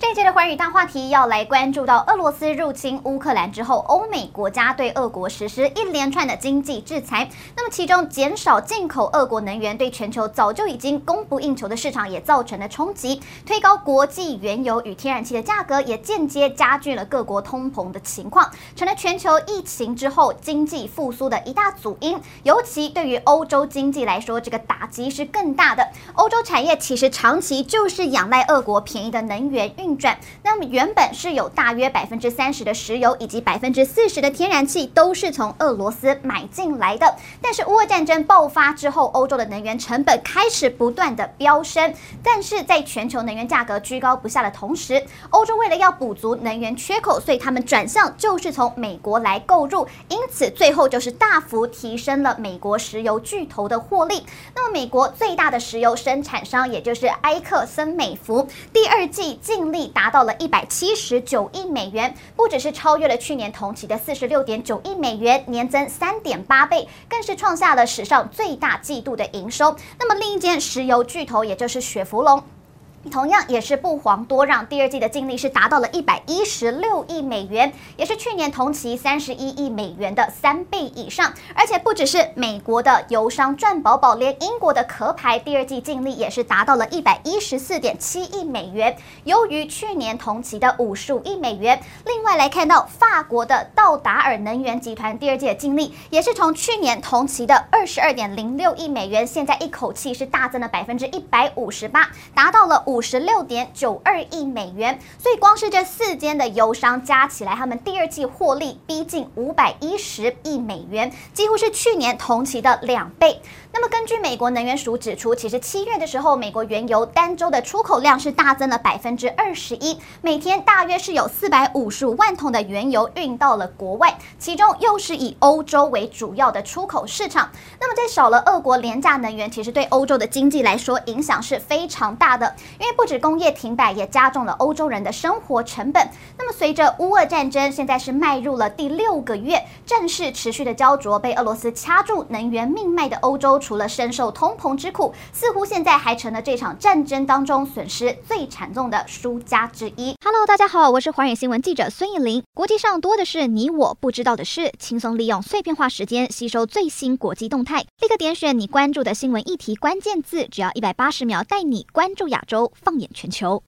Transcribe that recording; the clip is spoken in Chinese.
这一节的寰宇大话题要来关注到俄罗斯入侵乌克兰之后，欧美国家对俄国实施一连串的经济制裁。那么其中减少进口俄国能源，对全球早就已经供不应求的市场也造成了冲击，推高国际原油与天然气的价格，也间接加剧了各国通膨的情况，成了全球疫情之后经济复苏的一大阻因。尤其对于欧洲经济来说，这个打击是更大的。欧洲产业其实长期就是仰赖俄国便宜的能源运运转，那么原本是有大约百分之三十的石油以及百分之四十的天然气都是从俄罗斯买进来的。但是乌俄战争爆发之后，欧洲的能源成本开始不断的飙升。但是在全球能源价格居高不下的同时，欧洲为了要补足能源缺口，所以他们转向就是从美国来购入，因此最后就是大幅提升了美国石油巨头的获利。那么美国最大的石油生产商也就是埃克森美孚，第二季净利达到了一百七十九亿美元，不只是超越了去年同期的四十六点九亿美元，年增三点八倍，更是创下了史上最大季度的营收。那么另一间石油巨头，也就是雪佛龙。同样也是不遑多让，第二季的净利是达到了一百一十六亿美元，也是去年同期三十一亿美元的三倍以上。而且不只是美国的油商赚饱饱，连英国的壳牌第二季净利也是达到了一百一十四点七亿美元，优于去年同期的五十五亿美元。另外来看到法国的道达尔能源集团第二季的净利也是从去年同期的二十二点零六亿美元，现在一口气是大增了百分之一百五十八，达到了五。十六点九二亿美元，所以光是这四间的油商加起来，他们第二季获利逼近五百一十亿美元，几乎是去年同期的两倍。那么根据美国能源署指出，其实七月的时候，美国原油单周的出口量是大增了百分之二十一，每天大约是有四百五十五万桶的原油运到了国外，其中又是以欧洲为主要的出口市场。那么在少了俄国廉价能源，其实对欧洲的经济来说影响是非常大的，因为不止工业停摆，也加重了欧洲人的生活成本。那么，随着乌俄战争现在是迈入了第六个月，战事持续的胶着，被俄罗斯掐住能源命脉的欧洲，除了深受通膨之苦，似乎现在还成了这场战争当中损失最惨重的输家之一。Hello，大家好，我是寰宇新闻记者孙艺林。国际上多的是你我不知道的事，轻松利用碎片化时间吸收最新国际动态，立刻点选你关注的新闻议题关键字，只要一百八十秒，带你关注亚洲。放眼全球。